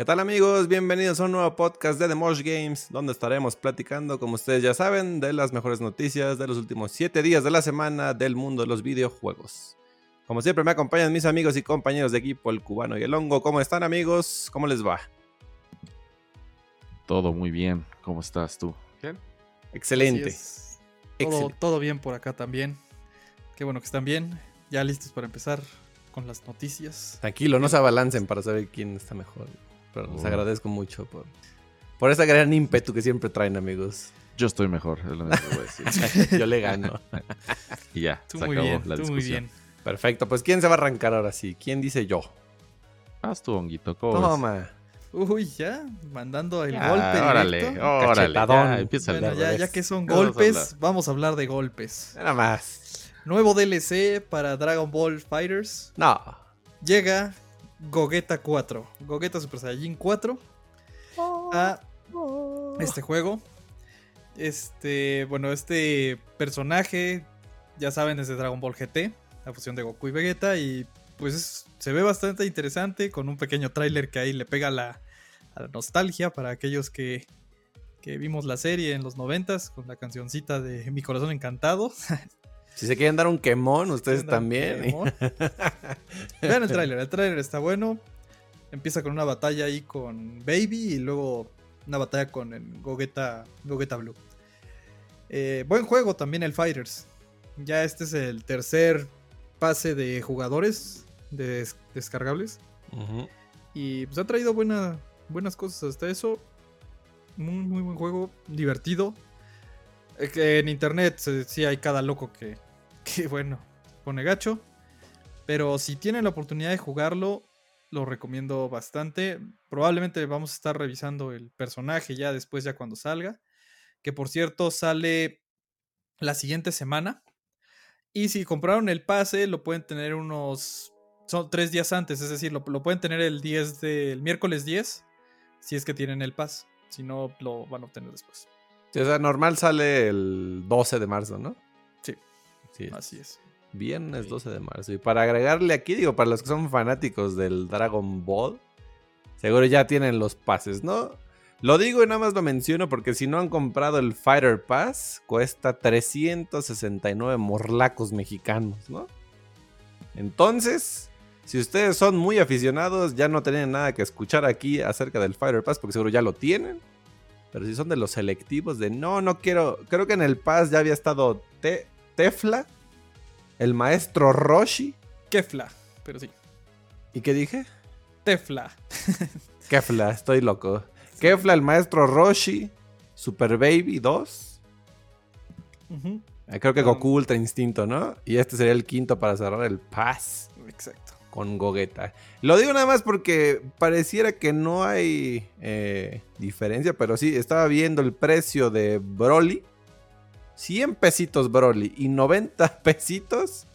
¿Qué tal amigos? Bienvenidos a un nuevo podcast de The Mosh Games, donde estaremos platicando, como ustedes ya saben, de las mejores noticias de los últimos 7 días de la semana del mundo de los videojuegos. Como siempre me acompañan mis amigos y compañeros de equipo, el cubano y el hongo. ¿Cómo están amigos? ¿Cómo les va? Todo muy bien. ¿Cómo estás tú? ¿Bien? Excelente. Todo, Excelente. todo bien por acá también. Qué bueno que están bien. Ya listos para empezar con las noticias. Tranquilo, no se abalancen para saber quién está mejor. Pero les agradezco mucho por, por esa gran ímpetu que siempre traen, amigos. Yo estoy mejor, es lo único que voy a decir. Yo le gano. y ya, tú se muy acabó bien, la tú discusión. muy bien. Perfecto, pues ¿quién se va a arrancar ahora sí? ¿Quién dice yo? Haz tu honguito, ¿cómo ves? Toma. Uy, ya, mandando el Ah, golpe órale, directo. órale, Cachetadón. ya, empieza el Bueno, de ya, ya que son ¿Qué vamos a golpes, vamos a hablar de golpes. Nada más. Nuevo DLC para Dragon Ball Fighters. No. Llega Gogeta 4. Gogeta Super Saiyajin 4 a este juego. Este, bueno, este personaje, ya saben, es de Dragon Ball GT, la fusión de Goku y Vegeta. Y pues es- se ve bastante interesante con un pequeño tráiler que ahí le pega la, a la nostalgia para aquellos que, que vimos la serie en los noventas con la cancioncita de Mi Corazón Encantado. Si se quieren dar un quemón, ustedes también. quemón. Vean el tráiler, el tráiler está bueno. Empieza con una batalla ahí con Baby y luego una batalla con el Gogeta, Gogeta Blue. Eh, buen juego también el Fighters. Ya este es el tercer pase de jugadores de des- descargables. Y pues ha traído buena- buenas cosas hasta eso. Muy, muy buen juego, divertido. Eh, que en internet eh, sí hay cada loco que, que, bueno, pone gacho. Pero si tienen la oportunidad de jugarlo, lo recomiendo bastante. Probablemente vamos a estar revisando el personaje ya después, ya cuando salga. Que por cierto sale la siguiente semana. Y si compraron el pase, lo pueden tener unos son tres días antes, es decir, lo, lo pueden tener el 10 de, el miércoles 10, si es que tienen el pass. Si no, lo van a obtener después. O sea, normal sale el 12 de marzo, ¿no? Sí. Sí. Así es. Viernes 12 de marzo. Y para agregarle aquí, digo, para los que son fanáticos del Dragon Ball, seguro ya tienen los pases, ¿no? Lo digo y nada más lo menciono porque si no han comprado el Fighter Pass, cuesta 369 morlacos mexicanos, ¿no? Entonces, si ustedes son muy aficionados, ya no tienen nada que escuchar aquí acerca del Fighter Pass porque seguro ya lo tienen. Pero si son de los selectivos de no, no quiero. Creo que en el Pass ya había estado Te- Tefla, el maestro Roshi. Kefla, pero sí. ¿Y qué dije? Tefla. Kefla, estoy loco. Kefla, el maestro Roshi, Super Baby 2. Ujú, eh, Creo que Um, Goku Ultra Instinto, ¿no? Y este sería el quinto para cerrar el Pass Exacto. con Gogeta. Lo digo nada más porque pareciera que no hay eh, diferencia, pero sí, estaba viendo el precio de Broly. 100 pesitos Broly y 90 pesitos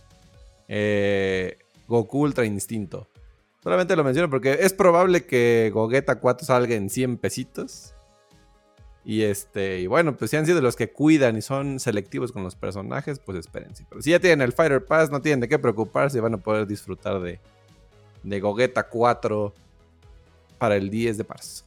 eh, Goku Ultra Instinto. Solamente lo menciono porque es probable que Gogeta 4 salga en 100 pesitos. Y este, y bueno, pues si han sido los que cuidan y son selectivos con los personajes, pues espérense. Pero si ya tienen el Fighter Pass, no tienen de qué preocuparse y van a poder disfrutar de, de Gogeta 4 para el 10 de marzo.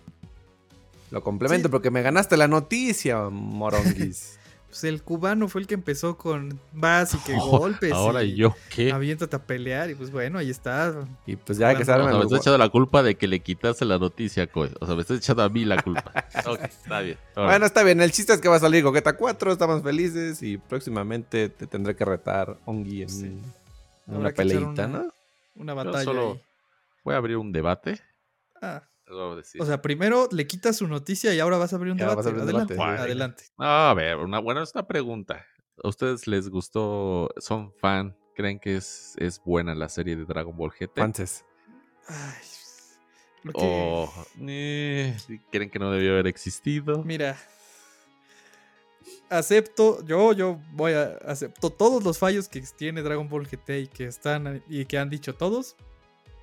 Lo complemento Sí. porque me ganaste la noticia, moronguis. Pues el cubano fue el que empezó con vas y que Oh, golpes. Ahora y yo, ¿qué? Aviéntate a pelear. Y pues bueno, ahí está. y pues ya que O sea, me estás echando la culpa de que le quitaste la noticia, co- O sea, me estás echando a mí la culpa. ok, está bien. Ahora, Bueno, está bien. El chiste es que va a salir Gogeta 4. Estamos felices. Y próximamente te tendré que retar, Ongi, en Sí. una peleita, una- ¿no? Una yo batalla. solo ahí. voy a abrir un debate. Ah, Decir. o sea, primero le quitas su noticia y ahora vas a abrir un vas debate. a abrir un adelante, debate, adelante. a ver, una buena esta pregunta. ¿A ustedes les gustó? ¿Son fan? ¿Creen que es, es buena la serie de Dragon Ball GT? Antes. ¿O eh, creen que no debió haber existido? Mira. Acepto, yo, yo voy a acepto todos los fallos que tiene Dragon Ball GT y que están y que han dicho todos.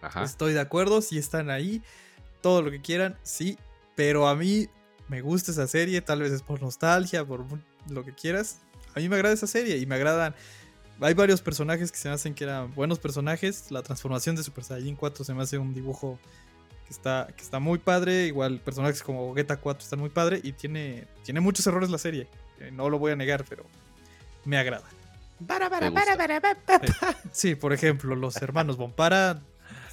Ajá. Estoy de acuerdo, si están ahí, todo lo que quieran, sí. Pero a mí me gusta esa serie, tal vez es por nostalgia, por lo que quieras. A mí me agrada esa serie y me agradan. Hay varios personajes que se me hacen que eran buenos personajes. La transformación de Super Saiyan 4 se me hace un dibujo que está, que está muy padre. Igual personajes como Gogeta 4 están muy padre y tiene, tiene muchos errores la serie. Eh, No lo voy a negar, pero me agrada. Para, para, para, para, Sí, por ejemplo, los hermanos Bompara,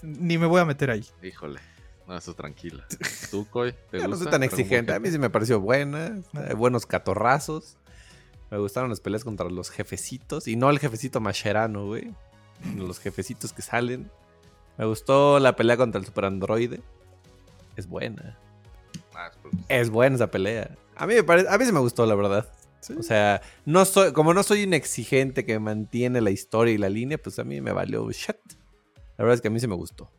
ni me voy a meter ahí. Híjole. No, eso tranquila. ¿Tú, Coy? ¿Te Yo no soy tan exigente. A mí sí me pareció buena. Eh, Buenos catorrazos. Me gustaron las peleas contra los jefecitos. Y no el jefecito mascherano, güey. Los jefecitos que salen. Me gustó la pelea contra el super androide. Es buena. Ah, es buena esa pelea. A mí me parece, a mí sí me gustó, la verdad. Sí. O sea, no soy, como no soy un exigente que mantiene la historia y la línea, pues a mí me valió shit. La verdad es que a mí sí me gustó.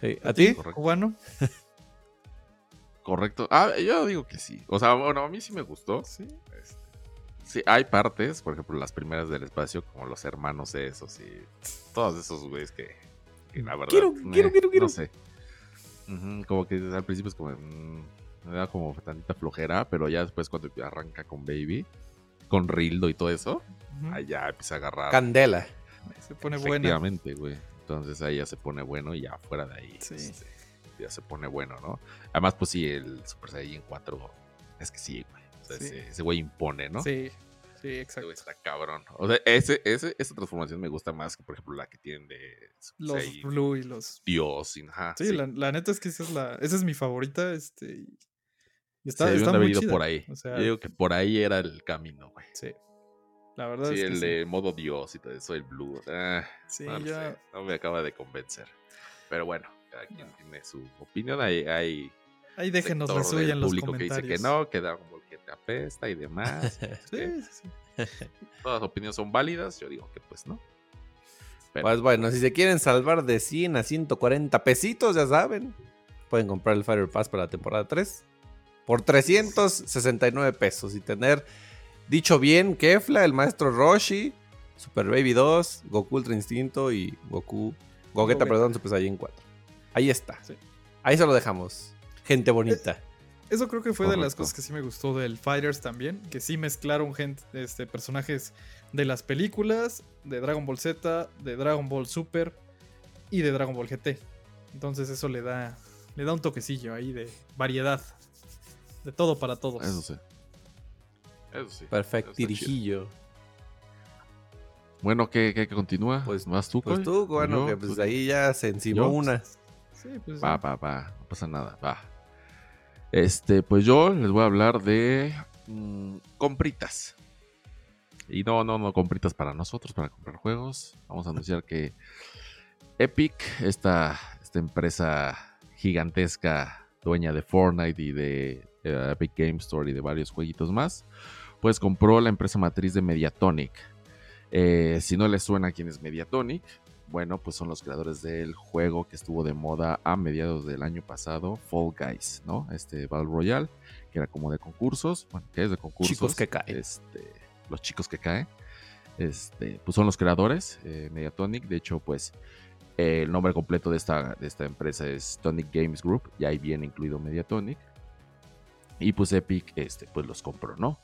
Sí. ¿A ti? Correcto. Cubano. Correcto. Ah, yo digo que sí. O sea, bueno, a mí sí me gustó. Sí. Este, Sí, hay partes, por ejemplo, las primeras del espacio, como los hermanos esos y todos esos güeyes que, que la verdad. Quiero, eh, quiero, quiero, quiero. No sé. Como que al principio es como. mm, me da como tantita flojera, pero ya después cuando arranca con Baby, con Rildo y todo eso, Ujú. ahí ya empieza a agarrar. Candela. Se pone buena. Efectivamente, güey. Entonces ahí ya se pone bueno y ya fuera de ahí. Sí. este, ya se pone bueno, ¿no? Además, pues sí, el Super Saiyan 4. Es que sí, güey. O sea, Sí. ese- ese güey impone, ¿no? Sí, sí, exacto. está cabrón. O sea, ese, ese, esa transformación me gusta más que, por ejemplo, la que tienen de Super Los Blue y los. Dios. y- ajá, Sí, La, la neta es que esa es la. Esa es mi favorita. Este. y- está, debieron está muy chida. por ahí. O sea, Yo digo que por ahí era el camino, güey. sí. La verdad Sí, es que el sí. de modo Dios y todo eso, el Blue. ah, Sí, no, ya- sé, no me acaba de convencer. Pero bueno, cada quien tiene su opinión. Hay, hay Ahí déjenos la suya en los público que comentarios. dice que no, que Dragon Ball que te apesta y demás. Sí, que sí, sí. todas las opiniones son válidas. Yo digo que pues no. Pero, Pues bueno, si se quieren salvar de 100 a 140 pesitos, ya saben. Pueden comprar el Fire Pass para la temporada 3. Por 369 pesos. Y tener, dicho bien, Kefla, el maestro Roshi, Super Baby 2, Goku Ultra Instinto y Goku... Gogeta, Gogeta. perdón, Super Saiyan 4. Ahí está. Sí. Ahí se lo dejamos. Gente bonita. Eso creo que fue de las cosas que sí me gustó del Fighters también, que sí mezclaron gente, este, personajes de las películas, de Dragon Ball Z, de Dragon Ball Super y de Dragon Ball GT. Entonces eso le da, le da un toquecillo ahí de variedad, de todo para todos. Eso sí. Eso sí. Bueno, ¿qué, qué, qué continúa? Pues- ¿Vas tú, Pues tú, bueno, ¿O que pues Tú- ahí ya se encimó ¿Yo? una. Sí, pues, Va, va, va. No pasa nada, va. Este, pues yo les voy a hablar de mm, compritas. Y no, no, no, compritas para nosotros, para comprar juegos. Vamos a anunciar que Epic, esta, esta empresa gigantesca, dueña de Fortnite y de eh, Epic Game Store y de varios jueguitos más, pues compró la empresa matriz de Mediatonic. Eh, si no les suena quién es Mediatonic, bueno, pues son los creadores del juego que estuvo de moda a mediados del año pasado, Fall Guys, ¿no? Este Battle Royale, que era como de concursos, bueno, que es de concursos. Chicos que caen. Este, los chicos que caen. Este, pues son los creadores, eh, Mediatonic. De hecho, pues eh, el nombre completo de esta, de esta empresa es Tonic Games Group, y ahí viene incluido Mediatonic. Y pues Epic, este, pues los compró, ¿no?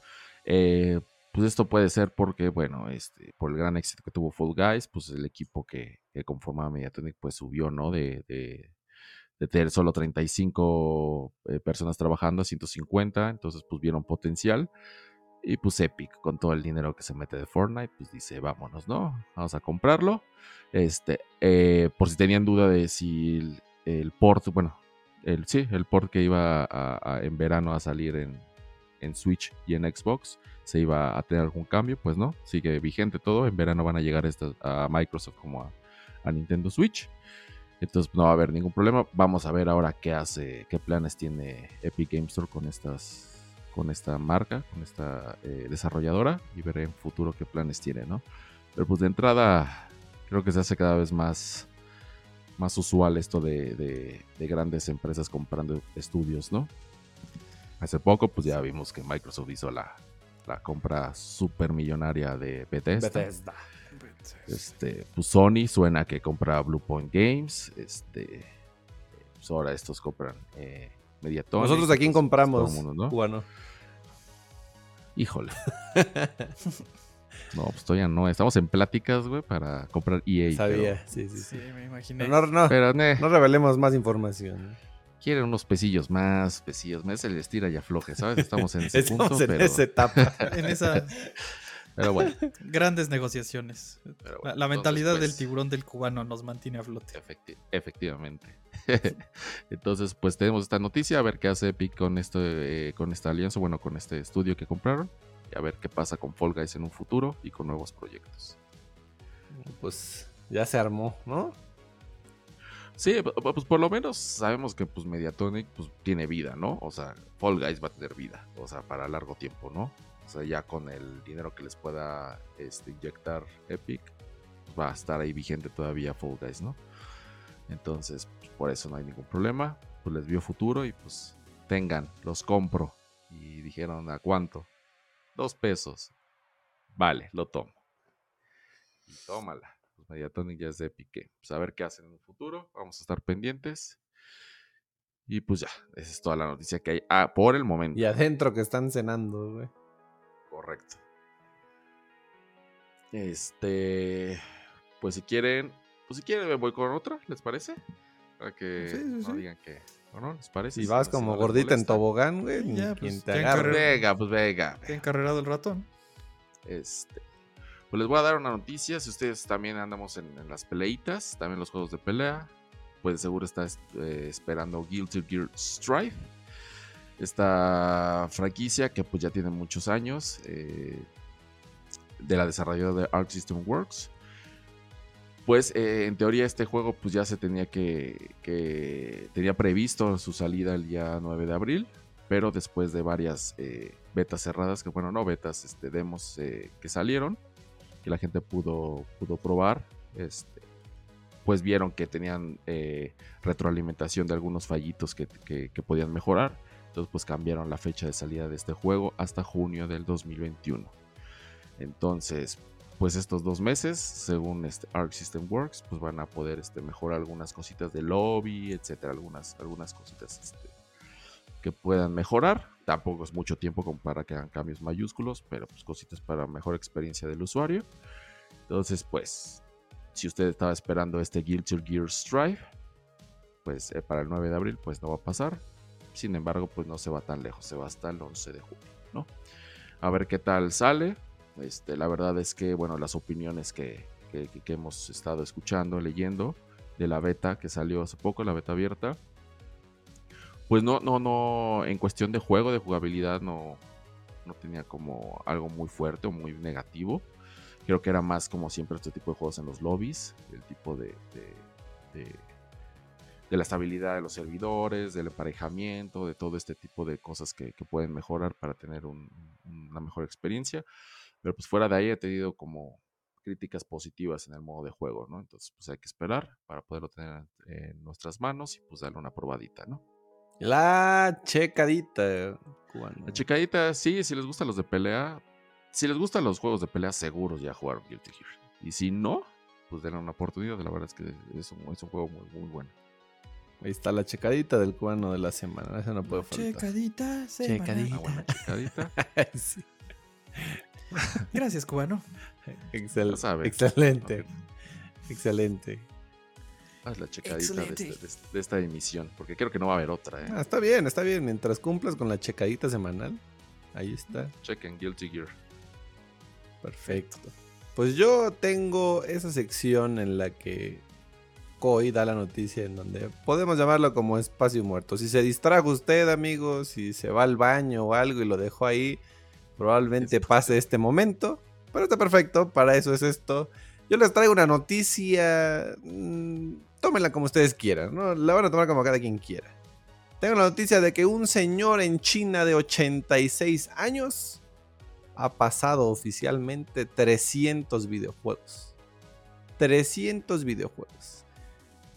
Eh, pues esto puede ser porque, bueno, este, por el gran éxito que tuvo Fall Guys, pues el equipo que, conformaba Mediatonic, pues subió, ¿no? De, de, de tener solo 35 eh, personas trabajando a 150, entonces pues vieron potencial. Y pues Epic, con todo el dinero que se mete de Fortnite, pues dice, vámonos, ¿no? Vamos a comprarlo. Este, eh, por si tenían duda de si el, port, bueno, el, sí, el port que iba a- en verano a salir en, en Switch y en Xbox, se iba a tener algún cambio, pues no, sigue vigente todo. En verano van a llegar a Microsoft como a, Nintendo Switch. Entonces no va a haber ningún problema. Vamos a ver ahora qué hace, qué planes tiene Epic Game Store con estas, con esta marca, con esta eh, desarrolladora y ver en futuro qué planes tiene, ¿no? Pero pues de entrada creo que se hace cada vez más, más usual esto de grandes empresas comprando estudios, ¿no? Hace poco pues ya vimos que Microsoft hizo la, la compra super millonaria de Bethesda. Bethesda. Este, pues Sony suena que compra Bluepoint Games. Este, pues ahora estos compran eh. Nosotros a quién pues, compramos, todo mundo, ¿no? cubano. Híjole. No, pues todavía no. Estamos en pláticas, güey, para comprar EA. Sabía, sí, sí, Sí, sí. me imaginé. Pero no, no, Pero, pero, ne, no revelemos más información. Quieren unos pesillos más, pesillos más. Se les tira y afloje, ¿sabes? Estamos en ese Estamos punto, en pero, esa etapa. En esas pero bueno. grandes negociaciones. pero La, bueno. la Entonces, mentalidad del pues, tiburón del cubano nos mantiene a flote. efecti- efectivamente. Entonces, pues tenemos esta noticia, a ver qué hace Epic con, este, eh, con esta alianza, bueno, con este estudio que compraron. Y a ver qué pasa con Fall Guys en un futuro y con nuevos proyectos. Pues ya se armó, ¿no? Sí, pu- pu- pues por lo menos sabemos que pues Mediatonic pues tiene vida, ¿no? O sea, Fall Guys va a tener vida, o sea, para largo tiempo, ¿no? O sea, ya con el dinero que les pueda este, inyectar Epic, pues, va a estar ahí vigente todavía Fall Guys, ¿no? Entonces, pues, por eso no hay ningún problema. Pues les vio futuro y pues tengan, los compro. Y dijeron, ¿a cuánto? Dos pesos. Vale, lo tomo. Y tómala. Pues Mediatonic ya es de Epic. que, Pues a ver qué hacen en el futuro. Vamos a estar pendientes. Y pues ya, esa es toda la noticia que hay ah, por el momento. Y adentro que están cenando, güey. Correcto. Este, pues si quieren, pues si quieren me voy con otra, ¿les parece? Para que Sí, sí, no sí. digan que, ¿o no? ¿Les parece? Si vas como gordita en tobogán, güey, ya, pues, te Venga, pues venga. Qué encarrerado el ratón. Este, pues les voy a dar una noticia. Si ustedes también andamos en, las peleitas, también los juegos de pelea, pues seguro está eh, esperando Guilty Gear Strive. Esta franquicia que pues ya tiene muchos años eh, de la desarrolladora de Arc System Works. Pues eh, en teoría este juego pues ya se tenía que, que tenía previsto su salida el día 9 de abril, pero después de varias eh, betas cerradas, que bueno, no betas, este, demos eh, que salieron, que la gente pudo, pudo probar, este, pues vieron que tenían eh, retroalimentación de algunos fallitos que, que- podían mejorar, entonces pues cambiaron la fecha de salida de este juego hasta junio del 2021. Entonces, pues estos dos meses, según este Arc System Works, pues van a poder este, mejorar algunas cositas de lobby, etcétera, algunas, algunas cositas este, que puedan mejorar. Tampoco es mucho tiempo para que hagan cambios mayúsculos, pero pues cositas para mejor experiencia del usuario. Entonces, pues, si usted estaba esperando este Guilty Gear Strive, pues eh, para el 9 de abril, pues no va a pasar. Sin embargo, pues no se va tan lejos, se va hasta el 11 de junio, ¿no? A ver qué tal sale. Este, la verdad es que, bueno, las opiniones que- que- que hemos estado escuchando, leyendo de la beta que salió hace poco, la beta abierta, pues no, no, no, en cuestión de juego, de jugabilidad, no, no tenía como algo muy fuerte o muy negativo. Creo que era más como siempre este tipo de juegos en los lobbies, el tipo de, de, la estabilidad de los servidores, del emparejamiento, de todo este tipo de cosas que, que pueden mejorar para tener un- una mejor experiencia. Pero pues fuera de ahí he tenido como críticas positivas en el modo de juego, ¿no? Entonces pues hay que esperar para poderlo tener en nuestras manos y pues darle una probadita, ¿no? La checadita. cubano. La checadita, sí, si les gustan los de pelea, si les gustan los juegos de pelea, seguros ya jugaron Guilty Gear. Y si no, pues denle una oportunidad, la verdad es que es un, es un juego muy, muy bueno. Ahí está la checadita del cubano de la semana. Esa no puede faltar. Checadita, Checadita. Una buena checadita. Sí. Gracias, cubano. Excel- sabe. Excelente. Haz la checadita de, este- de este- de esta emisión, porque creo que no va a haber otra, ¿eh? Ah, está bien, está bien. Mientras cumplas con la checadita semanal. Ahí está. Chequen Guilty Gear. Perfecto. Pues yo tengo esa sección en la que Koi da la noticia en donde podemos llamarlo como espacio muerto. Si se distrajo usted, amigo, si se va al baño o algo y lo dejó ahí, probablemente pase este momento. Pero está perfecto, para eso es esto. Yo les traigo una noticia. mm, tómenla como ustedes quieran, ¿no? La van a tomar como cada quien quiera. Tengo la noticia de que un señor en China de 86 años ha pasado oficialmente 300 videojuegos. 300 videojuegos.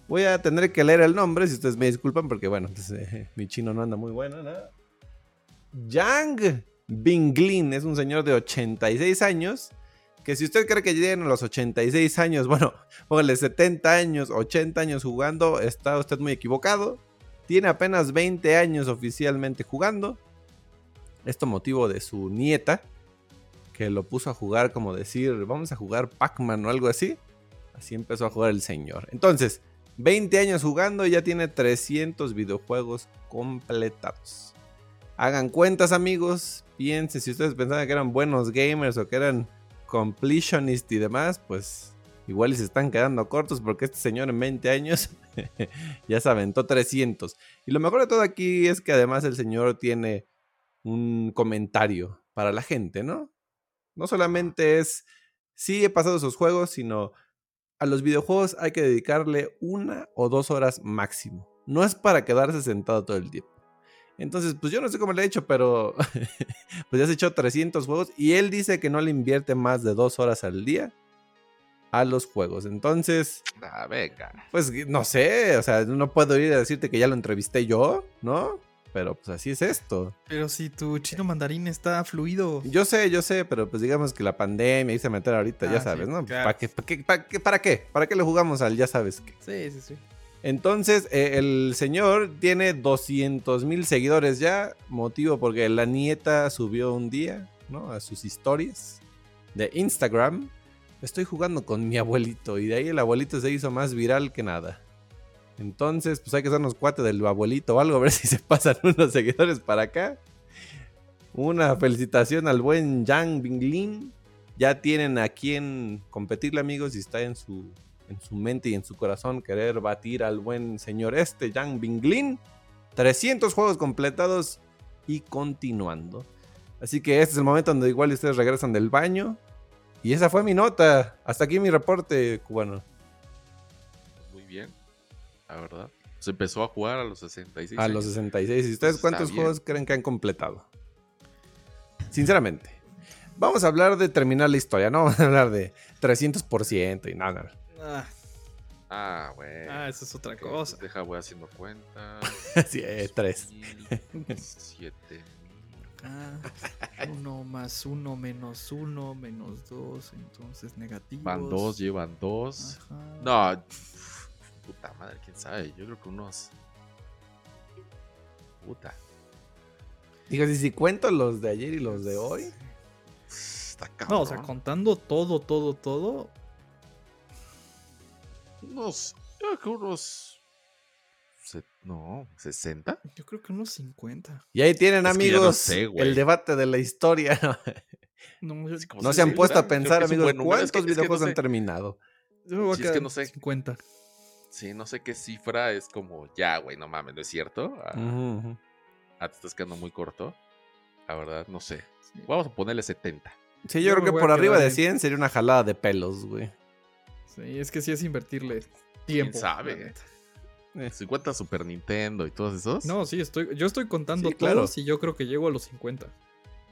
Voy a tener que leer el nombre, si ustedes me disculpan, porque bueno, pues, eh, mi chino no anda muy bueno, ¿no? Yang Binglin es un señor de 86 años. Que si usted cree que llegan a los 86 años, bueno, póngale 70 años, 80 años jugando, está usted muy equivocado. Tiene apenas 20 años oficialmente jugando. Esto motivo de su nieta, que lo puso a jugar como decir, vamos a jugar Pac-Man o algo así. Así empezó a jugar el señor. Entonces, 20 años jugando y ya tiene 300 videojuegos completados. Hagan cuentas amigos, piensen si ustedes pensaban que eran buenos gamers o que eran completionist y demás, pues igual se están quedando cortos porque este señor en 20 años ya se aventó 300. Y lo mejor de todo aquí es que además el señor tiene un comentario para la gente, ¿no? No solamente es, sí he pasado esos juegos, sino a los videojuegos hay que dedicarle una o dos horas máximo. No es para quedarse sentado todo el tiempo. Entonces, pues yo no sé cómo le he hecho, pero pues ya se echó 300 juegos y él dice que no le invierte más de dos horas al día a los juegos. Entonces, Ah, venga. pues no sé, o sea, no puedo ir a decirte que ya lo entrevisté yo, ¿no? Pero pues así es esto. Pero si tu chino mandarín está fluido. Yo sé, yo sé, pero pues digamos que la pandemia hice meter ahorita, ya Ah, sabes, sí, ¿no? claro. ¿Para qué, para, qué, para, qué, ¿Para qué? ¿Para qué le jugamos al ya sabes qué? Sí, sí, sí. Entonces, eh, el señor tiene 200 mil seguidores ya, motivo porque la nieta subió un día, ¿no? A sus historias de Instagram. Estoy jugando con mi abuelito y de ahí el abuelito se hizo más viral que nada. Entonces, pues hay que hacernos cuate del abuelito o algo, a ver si se pasan unos seguidores para acá. Una felicitación al buen Yang Binglin. Ya tienen a quien competirle, amigos, y está en su, en su mente y en su corazón querer batir al buen señor este, Yang Binglin. 300 juegos completados y continuando. Así que este es el momento donde igual ustedes regresan del baño. Y esa fue mi nota. Hasta aquí mi reporte cubano. Muy bien, la verdad. Se empezó a jugar a los 66. A los años. 66. ¿Y ustedes Está cuántos juegos creen que han completado? Sinceramente. Vamos a hablar de terminar la historia, no vamos a hablar de 300% y nada. Ah, Ah, güey. ah, esa es otra cosa. Deja, voy haciendo cuentas. Sí, eh, tres. 7 Ah, uno más uno menos uno menos dos, entonces negativos. Van dos, llevan dos. Ajá. No, puta madre, quién sabe. Yo creo que unos. Puta. Digo, si, si cuento los de ayer y los de hoy. Está cabrón. No, o sea, contando todo, todo, todo. Unos. Yo creo que unos. se- no, 60. Yo creo que unos 50. Y ahí tienen, Es no amigos, sé, el debate de la historia. No, yo, Así como No se han 60, puesto a pensar, amigos. Es cuántos es que no videojuegos sé. han terminado. yo me voy a Sí, es que no sé. 50. Sí, no sé qué cifra es como, ya, güey, no mames, ¿no es cierto? Ah, ah, te estás quedando muy corto. La verdad, no sé. Sí. Vamos a ponerle 70. Sí, Yo yo creo que por arriba de en- 100 sería una jalada de pelos, güey. Sí, es que sí es invertirle tiempo. sabe? la neta. Eh, 50 Super Nintendo y todos esos. No, sí, estoy, yo estoy contando Sí, claro. todos y yo creo que llego a los 50.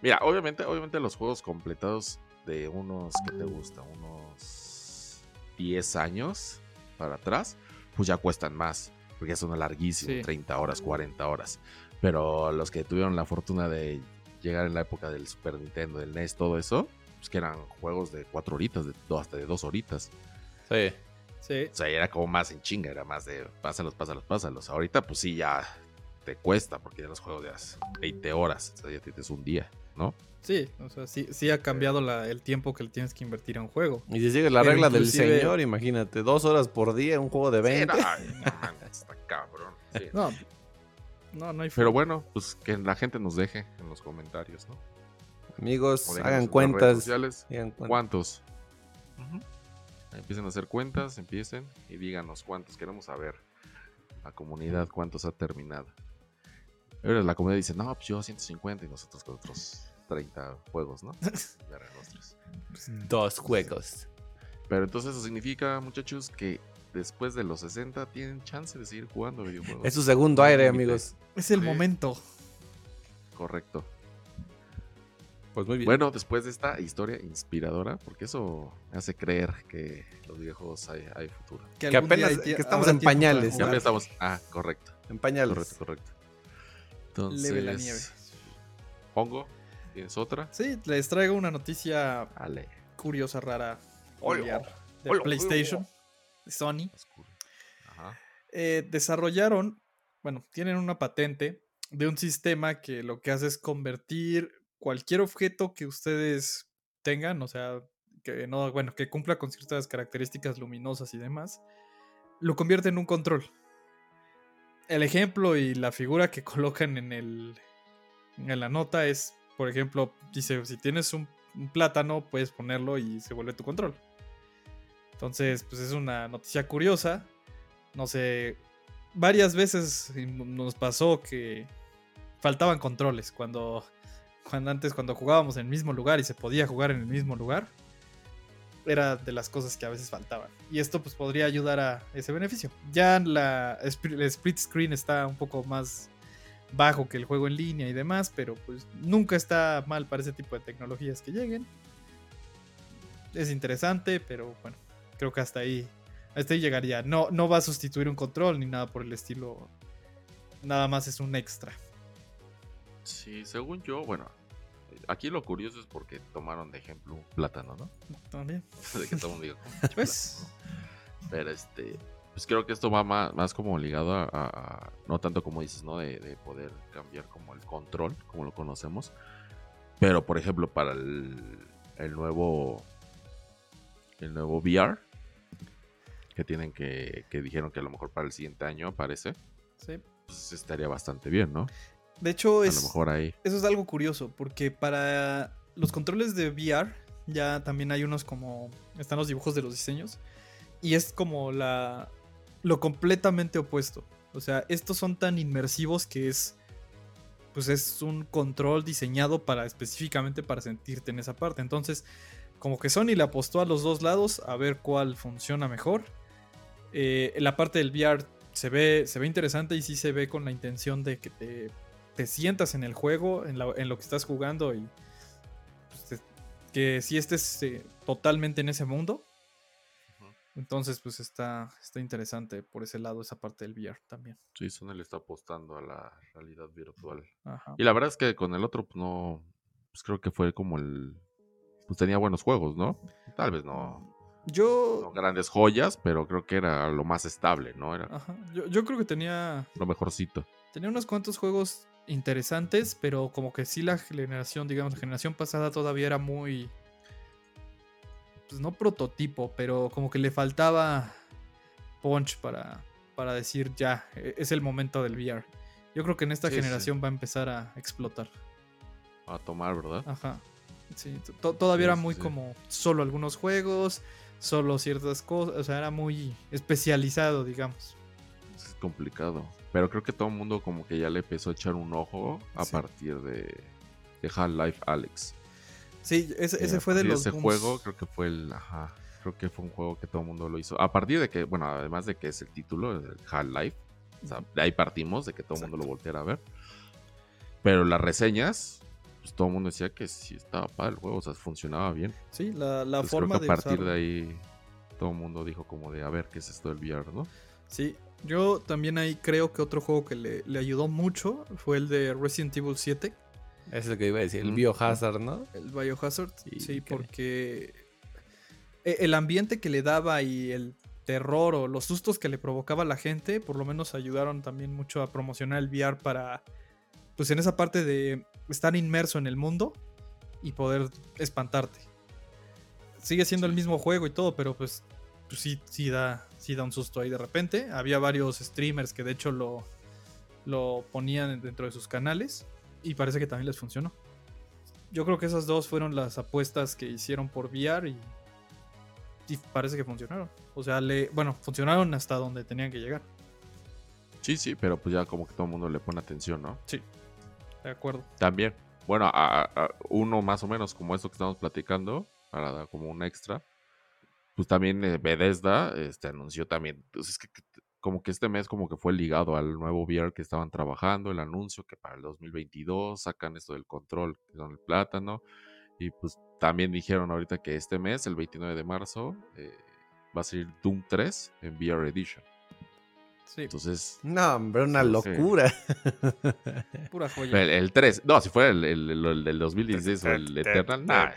Mira, obviamente, obviamente los juegos completados de unos, ¿qué te gusta? Unos 10 años para atrás, pues ya cuestan más, porque ya son larguísimos, Sí. 30 horas, 40 horas. Pero los que tuvieron la fortuna de llegar en la época del Super Nintendo, del NES, todo eso, pues que eran juegos de 4 horitas, de, hasta de 2 horitas. Sí. Sí. O sea, era como más en chinga, era más de pásalos, pásalos, pásalos. Ahorita, pues sí, ya te cuesta, porque ya los juegos de las 20 horas, o sea, ya tienes un día, ¿no? Sí, o sea, sí, sí ha cambiado la- el tiempo que le tienes que invertir a un juego. Y si sigue la Pero regla inclusive- del señor, imagínate, dos horas por día, un juego de Sí, 20. no, ay, no está cabrón. sí. No, no, no hay Pero forma. bueno, pues que la gente nos deje en los comentarios, ¿no? Amigos, hagan cuentas. sociales, hagan cuentas. ¿Cuántos? Empiecen a hacer cuentas, empiecen y díganos cuántos queremos saber. La comunidad, cuántos ha terminado. Ahora la comunidad dice, no, pues yo 150 y nosotros con otros 30 juegos, ¿no? Dos juegos. Pero entonces eso significa, muchachos, que después de los 60 tienen chance de seguir jugando videojuegos. Es su segundo aire, amigos. Es el Sí. momento. Correcto. Pues muy bien. Bueno, después de esta historia inspiradora, porque eso me hace creer que los videojuegos hay, hay futuro. Que apenas- que estamos en pañales. Ya estamos. Ah, correcto. en pañales. Correcto, correcto. Entonces. Leve la nieve. Hongo, ¿tienes otra? Sí, les traigo una noticia Ale. curiosa, rara, peculiar de. PlayStation, de Sony. Ajá. Eh, desarrollaron, bueno, tienen una patente de un sistema que lo que hace es convertir cualquier objeto que ustedes tengan, o sea, que no, bueno, que cumpla con ciertas características luminosas y demás, lo convierte en un control. El ejemplo y la figura que colocan en el en la nota es, por ejemplo, dice, si tienes un, un plátano, puedes ponerlo y se vuelve tu control. Entonces, pues es una noticia curiosa. No sé, varias veces nos pasó que faltaban controles cuando, cuando antes cuando jugábamos en el mismo lugar y se podía jugar en el mismo lugar era de las cosas que a veces faltaban. Y esto pues podría ayudar a ese beneficio. Ya la el split screen está un poco más bajo que el juego en línea y demás pero pues nunca está mal para ese tipo de tecnologías que lleguen. Es interesante pero bueno creo que hasta ahí hasta ahí llegaría. No no va a sustituir un control ni nada por el estilo. Nada más es un extra Sí, según yo, bueno, aquí lo curioso es porque tomaron de ejemplo un plátano, ¿no? también De que todo el mundo diga, pues Pero este, pues creo que esto va más, más como ligado a, a- a- no tanto como dices, ¿no? De, de poder cambiar como el control, como lo conocemos. Pero, por ejemplo, para el, el nuevo, el nuevo VR, que tienen que, que dijeron que a lo mejor para el siguiente año aparece, sí pues estaría bastante bien, ¿no? De hecho A es lo mejor ahí. Eso es algo curioso, porque para los controles de VR ya también hay unos como... Están los dibujos de los diseños. Y es como la... Lo completamente opuesto. O sea, estos son tan inmersivos que es... Pues es un control diseñado para específicamente para sentirte en esa parte. Entonces, como que Sony le apostó a los dos lados a ver cuál funciona mejor. Eh, la parte del VR se ve, se ve interesante y sí se ve con la intención de que te te sientas en el juego, en, la- en lo que estás jugando y pues, te- que si estés eh, totalmente en ese mundo. Entonces, pues está, está interesante por ese lado, esa parte del VR también. Sí, Sony le está apostando a la realidad virtual. Ajá. Y la verdad es que con el otro, pues no. Pues creo que fue como el. Pues tenía buenos juegos, ¿no? Tal vez no, no Yo, grandes joyas, pero creo que era lo más estable, ¿no? Era ajá, yo, yo creo que tenía, lo mejorcito. tenía unos cuantos juegos interesantes, pero como que sí la generación, digamos, la generación pasada todavía era muy... Pues no prototipo, pero como que le faltaba punch para, para decir ya, e- es el momento del VR. Yo creo que en esta Sí, sí. generación va a empezar a explotar. A tomar, ¿verdad? Ajá. Sí, to- todavía Sí, era muy como solo algunos juegos, solo ciertas cosas, o sea, era muy especializado, digamos. Es complicado. Pero creo que todo el mundo como que ya le empezó a echar un ojo a Sí. partir de, de Half-Life Alex. Sí, ese, Eh, ese fue de los ese booms. juego, creo que fue el. Ajá. Creo que fue un juego que todo el mundo lo hizo. A partir de que, bueno, además de que es el título, Half-Life. O sea, de ahí partimos, de que todo el mundo lo volteara a ver. Pero las reseñas, pues todo el mundo decía que sí estaba padre el juego, o sea, funcionaba bien. Sí, la, la Entonces, forma creo que a de partir usarlo. de ahí todo el mundo dijo como de a ver qué es esto del VR, ¿no? Sí, yo también ahí creo que otro juego que le, le ayudó mucho fue el de Resident Evil 7, Es lo que iba a decir, el. Biohazard, ¿no? el Biohazard. Sí, Sí, que- porque e- el ambiente que le daba y el terror o los sustos que le provocaba a la gente, por lo menos ayudaron también mucho a promocionar el VR para, pues en esa parte de estar inmerso en el mundo y poder espantarte. Sigue siendo el mismo juego y todo, pero pues, pues sí, sí, da, sí da un susto ahí de repente. Había varios streamers que de hecho lo, lo ponían dentro de sus canales y parece que también les funcionó. Yo creo que esas dos fueron las apuestas que hicieron por VR y, y parece que funcionaron. O sea, le, bueno, funcionaron hasta donde tenían que llegar. Sí, sí, pero pues ya como que todo el mundo le pone atención, ¿no? Sí, de acuerdo. También, bueno, a, a- uno más o menos como esto que estamos platicando, para dar como un extra, pues también eh, Bethesda este, anunció también, pues es que como que este mes como que fue ligado al nuevo VR que estaban trabajando, el anuncio que para el 2022 sacan esto del control, que el plátano, y pues también dijeron ahorita que este mes, el 29 de marzo, eh, va a salir Doom 3 en VR Edition. Sí, Entonces, No, hombre, una Sí, sí. locura. pura joya. el, el 3, no, si fuera el, el- el- el del 2016 o el Eternal, nah,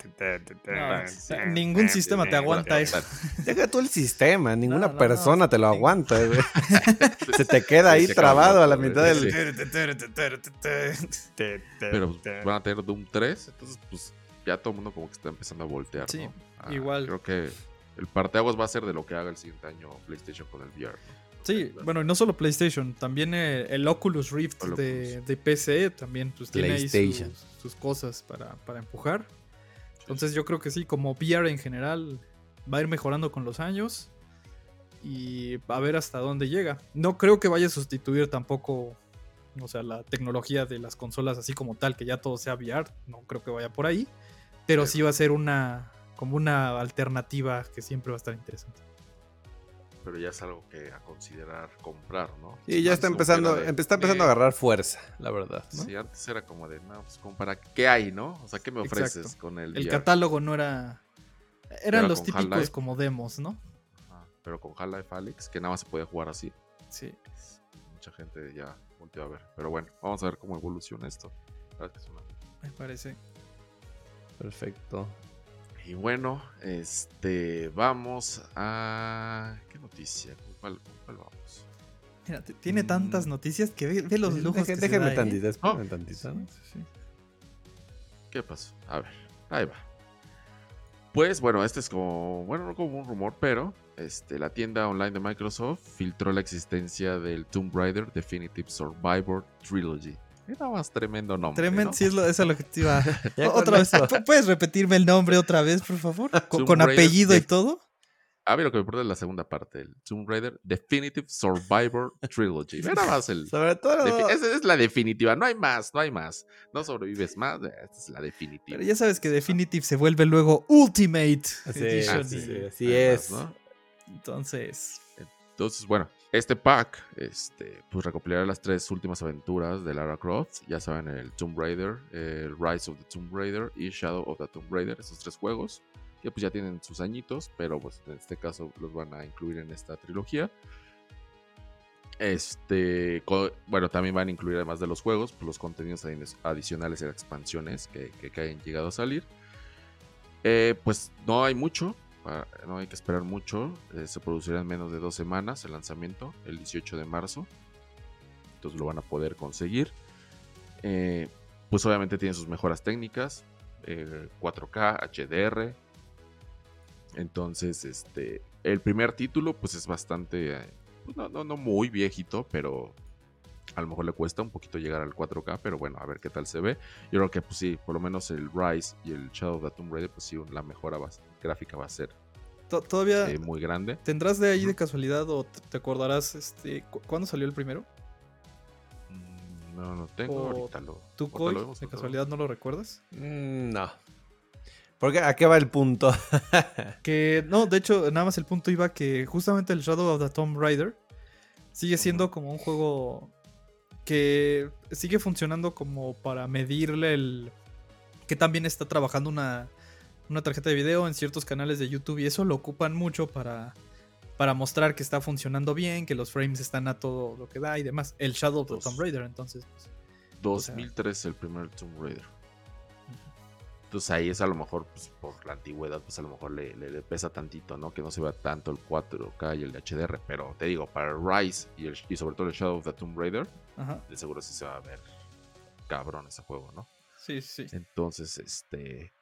No, ningún sistema te aguanta eso. Deja tú el sistema, ninguna no, no, persona te lo aguanta, güey. Se te queda ahí trabado a la mitad del... Pero pues, van a tener Doom 3, entonces pues ya todo el mundo como que está empezando a voltear. Sí, ¿no? Ah, igual. Creo que el parteaguas va a ser de lo que haga el siguiente año PlayStation con el VR. ¿no? Sí, bueno, y no solo PlayStation, también el Oculus Rift de, Oculus. de PC también pues, tiene ahí PlayStation. sus, sus cosas para, para empujar. Entonces yo creo que sí, como VR en general va a ir mejorando con los años y a ver hasta dónde llega. No creo que vaya a sustituir tampoco, o sea, la tecnología de las consolas así como tal, que ya todo sea VR, no creo que vaya por ahí, pero sí va a ser una como una alternativa que siempre va a estar interesante. Pero ya es algo que a considerar comprar, ¿no? Y ya Antes está empezando, de, está empezando a agarrar fuerza, la verdad. ¿no? Sí, antes era como de, no, pues como para, ¿qué hay, no? O sea, ¿qué me ofreces Exacto. con el, El VR? catálogo no era... Eran Era los típicos como demos, ¿no? Ajá, Pero con Half-Life Alyx, que nada más se puede jugar así. Sí. Mucha gente ya volteó a ver. Pero bueno, vamos a ver cómo evoluciona esto. Me parece. Perfecto. Y bueno, este, vamos a... ¿Qué noticia? ¿Con cuál, cuál vamos? Mira, tiene tantas Mm. noticias que ve, ve los lujos Deje- que se déjenme da, ¿eh? espérenme Oh. ¿Qué pasó? A ver, ahí va. Pues bueno, este es como, bueno, no como un rumor, pero este, la tienda online de Microsoft filtró la existencia del Tomb Raider Definitive Survivor Trilogy. Era más tremendo nombre. Tremendo, ¿no? sí, es lo, eso es lo que te iba. Otra vez, eso. ¿pu- ¿puedes repetirme el nombre otra vez, por favor? Con, Tomb con apellido y todo. A mí lo que me importa es la segunda parte, el Tomb Raider Definitive Survivor Trilogy. Era más el... Sobre todo. Esa es la definitiva, no hay más, no hay más. No sobrevives más, esta es la definitiva. Pero ya sabes que Definitive se vuelve luego Ultimate Sí, Edition. Ah, sí, y- sí, así Además, es. ¿no? Entonces, Entonces, bueno, este pack, este, pues recopilará las tres últimas aventuras de Lara Croft. Ya saben, el Tomb Raider, el Rise of the Tomb Raider y Shadow of the Tomb Raider, esos tres juegos, que pues ya tienen sus añitos, pero pues en este caso los van a incluir en esta trilogía. Este, bueno, también van a incluir además de los juegos, pues, los contenidos adi- adicionales y expansiones que, que- que hayan llegado a salir. Eh, pues no hay mucho, no hay que esperar mucho. eh, se producirá en menos de dos semanas el lanzamiento, el 18 de marzo. Entonces lo van a poder conseguir. Eh, pues obviamente tiene sus mejoras técnicas, eh, 4K, HDR. Entonces, este, el primer título, pues es bastante, eh, pues, no, no, no muy viejito, pero a lo mejor le cuesta un poquito llegar al 4K, pero bueno, a ver qué tal se ve. Yo creo que, pues sí, por lo menos el Rise y el Shadow of the Tomb Raider, pues sí, la mejora va- gráfica va a ser to- todavía eh, muy grande. tendrás de ahí de casualidad o te acordarás este cu- cuándo salió el primero. Mm, No, no tengo, O ahorita lo. ¿Tú, Coy, lo vemos, de casualidad no lo recuerdas? Mm, no. Porque a qué va el punto. Que no, de hecho, nada más el punto iba que justamente el Shadow of the Tomb Raider sigue siendo como un juego que sigue funcionando como para medirle el que también está trabajando una, una tarjeta de video en ciertos canales de YouTube y eso lo ocupan mucho para, para mostrar que está funcionando bien, que los frames están a todo lo que da y demás. El Shadow of. Tomb Raider, entonces. pues, sea- 2003 el primer Tomb Raider. Entonces ahí es a lo mejor, pues, por la antigüedad, pues a lo mejor le, le- le pesa tantito, ¿no? Que no se vea tanto el 4K y el HDR. Pero te digo, para Rise y, el- y sobre todo el Shadow of the Tomb Raider, Ajá. de seguro sí se va a ver cabrón ese juego, ¿no? Sí, sí. Entonces, este.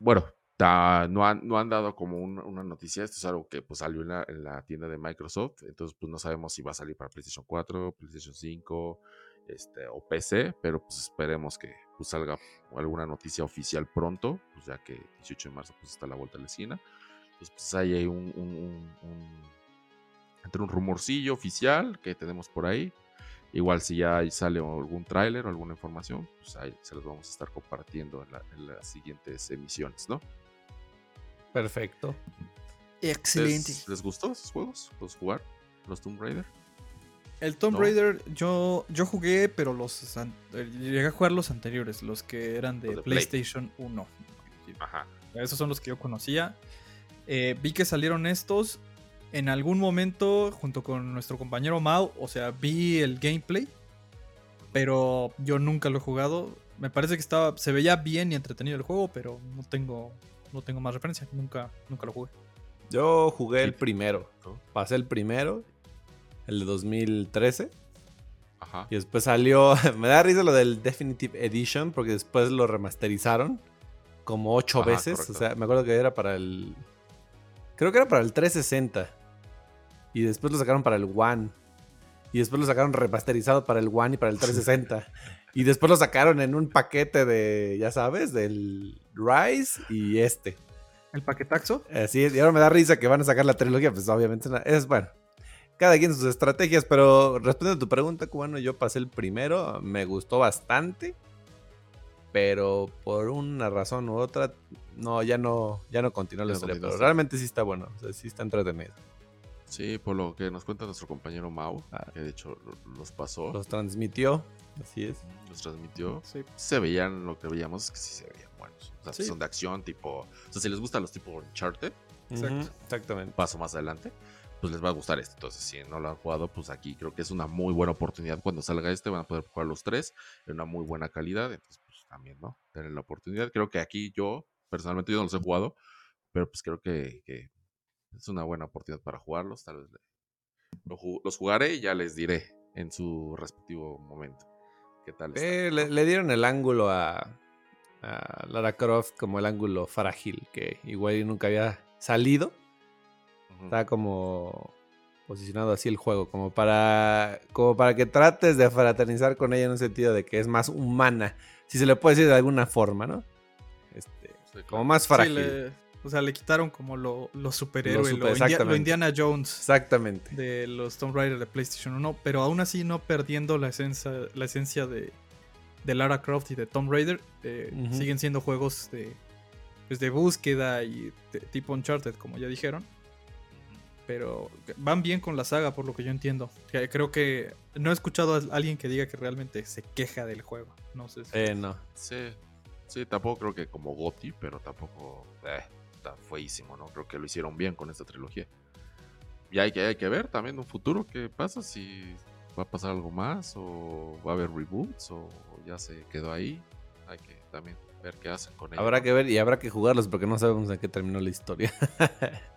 Bueno, ta- no, han, no han dado como un- una noticia. Esto es algo que pues, salió en la, en la tienda de Microsoft. Entonces, pues no sabemos si va a salir para PlayStation 4, PlayStation 5 este, o PC. Pero pues esperemos que pues, salga alguna noticia oficial pronto. Pues ya que 18 de marzo pues, está a la vuelta de la esquina. Entonces, pues ahí hay un, un, un- un- entre un rumorcillo oficial que tenemos por ahí. Igual si ya sale algún tráiler o alguna información, pues ahí se los vamos a estar compartiendo en, la- en las siguientes emisiones, ¿no? Perfecto. Excelente. ¿Les, les gustó esos juegos? ¿Los jugar? ¿Los Tomb Raider? El Tomb ¿No? Raider, yo, yo jugué, pero los an- eh, llegué a jugar los anteriores, los que eran de, de Play. PlayStation 1. Ajá. Esos son los que yo conocía. Eh, vi que salieron estos en algún momento junto con nuestro compañero Mao. O sea, vi el gameplay, pero yo nunca lo he jugado. Me parece que estaba, se veía bien y entretenido el juego, pero no tengo, no tengo más referencia. Nunca, nunca lo jugué. Yo jugué el primero. ¿no? Pasé el primero, el de 2013. Ajá. Y después salió. Me da risa lo del Definitive Edition porque después lo remasterizaron. como ocho Ajá, veces. correcto. O sea, me acuerdo que era para el. Creo que era para el 360. Y después lo sacaron para el One. Y después lo sacaron remasterizado para el One y para el 360. y después lo sacaron en un paquete de, ya sabes, del Rise y este. El paquetaxo. Así es, y ahora me da risa que van a sacar la trilogía, pues obviamente es bueno. Cada quien sus estrategias, pero respondiendo a tu pregunta, cubano, yo pasé el primero, me gustó bastante, pero por una razón u otra, no, ya no, ya no continuó la historia, pero realmente sí está bueno, o sea, sí está entretenido. Sí, por lo que nos cuenta nuestro compañero Mau, Ah. que de hecho lo- los pasó, Los transmitió, así es. los transmitió. Sí. Se veían lo que veíamos, es que sí se veían buenos. O sea, Sí. son de acción, tipo. O sea, si les gustan los tipo Uncharted, Exacto. Exactamente. paso más adelante, pues les va a gustar este. Entonces, si no lo han jugado, pues aquí creo que es una muy buena oportunidad. Cuando salga este, van a poder jugar los tres en una muy buena calidad. Entonces, pues también, ¿no? Tener la oportunidad. Creo que aquí yo, personalmente, yo no los he jugado, pero pues creo que, que es una buena oportunidad para jugarlos. Tal vez los jugaré y ya les diré en su respectivo momento qué tal. Eh, le, le dieron el ángulo a, a Lara Croft como el ángulo frágil, que igual nunca había salido. Está como posicionado así el juego, como para, como para que trates de fraternizar con ella en un sentido de que es más humana, si se le puede decir de alguna forma, ¿no? Este, Sí, como más Sí, frágil. le- o sea, le quitaron como lo, lo superhéroe, Lo lo, super- India- lo exactamente. Indiana Jones Exactamente. de los Tomb Raider de PlayStation 1, pero aún así no perdiendo la esencia, la esencia de, de Lara Croft y de Tomb Raider. eh. Siguen siendo juegos de, pues, de búsqueda y de- tipo Uncharted, como ya dijeron. Pero van bien con la saga, por lo que yo entiendo. Creo que no he escuchado a alguien que diga que realmente se queja del juego. No sé si- Eh, no. Sí, sí, tampoco creo que como Gotti, pero tampoco eh, está feísimo, ¿no? Creo que lo hicieron bien con esta trilogía. Y hay que, hay que ver también en un futuro qué pasa, si va a pasar algo más, o va a haber reboots, o ya se quedó ahí. Hay que también ver qué hacen con ello. Habrá que ver y habrá que jugarlos porque no sabemos en qué terminó la historia.